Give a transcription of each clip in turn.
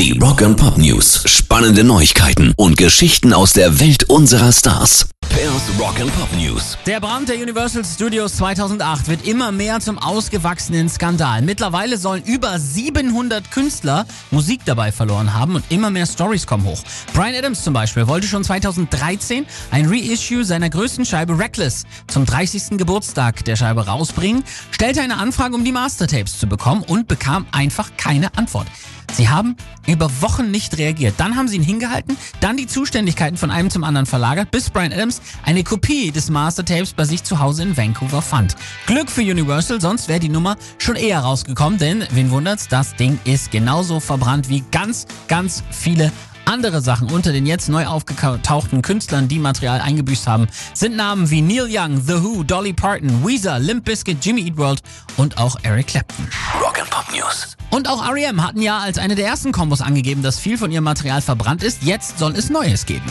Die Rock and Pop News. Spannende Neuigkeiten und Geschichten aus der Welt unserer Stars. Pairs Rock and Pop News. Der Brand der Universal Studios 2008 wird immer mehr zum ausgewachsenen Skandal. Mittlerweile sollen über 700 Künstler Musik dabei verloren haben und immer mehr Stories kommen hoch. Brian Adams zum Beispiel wollte schon 2013 ein Reissue seiner größten Scheibe Reckless zum 30. Geburtstag der Scheibe rausbringen, stellte eine Anfrage, um die Mastertapes zu bekommen und bekam einfach keine Antwort. Sie haben über Wochen nicht reagiert. Dann haben sie ihn hingehalten, dann die Zuständigkeiten von einem zum anderen verlagert, bis Brian Adams eine Kopie des Mastertapes bei sich zu Hause in Vancouver fand. Glück für Universal, sonst wäre die Nummer schon eher rausgekommen, denn wen wundert's, das Ding ist genauso verbrannt wie ganz, ganz viele andere Sachen unter den jetzt neu aufgetauchten Künstlern, die Material eingebüßt haben, sind Namen wie Neil Young, The Who, Dolly Parton, Weezer, Limp Bizkit, Jimmy Eat World und auch Eric Clapton. Rock and Pop News. Und auch R.E.M. hatten ja als eine der ersten Kombos angegeben, dass viel von ihrem Material verbrannt ist. Jetzt soll es Neues geben.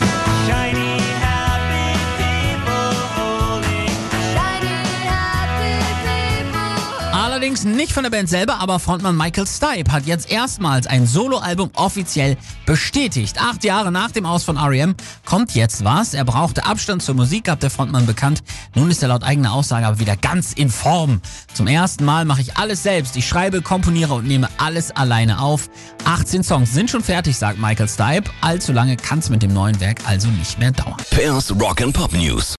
Shiny, Allerdings nicht von der Band selber, aber Frontmann Michael Stipe hat jetzt erstmals ein Soloalbum offiziell bestätigt. Acht Jahre nach dem Aus von R.E.M. kommt jetzt was. Er brauchte Abstand zur Musik, gab der Frontmann bekannt. Nun ist er laut eigener Aussage aber wieder ganz in Form. Zum ersten Mal mache ich alles selbst. Ich schreibe, komponiere und nehme alles alleine auf. 18 Songs sind schon fertig, sagt Michael Stipe. Allzu lange kann es mit dem neuen Werk also nicht mehr dauern. Pairs Rock and Pop News.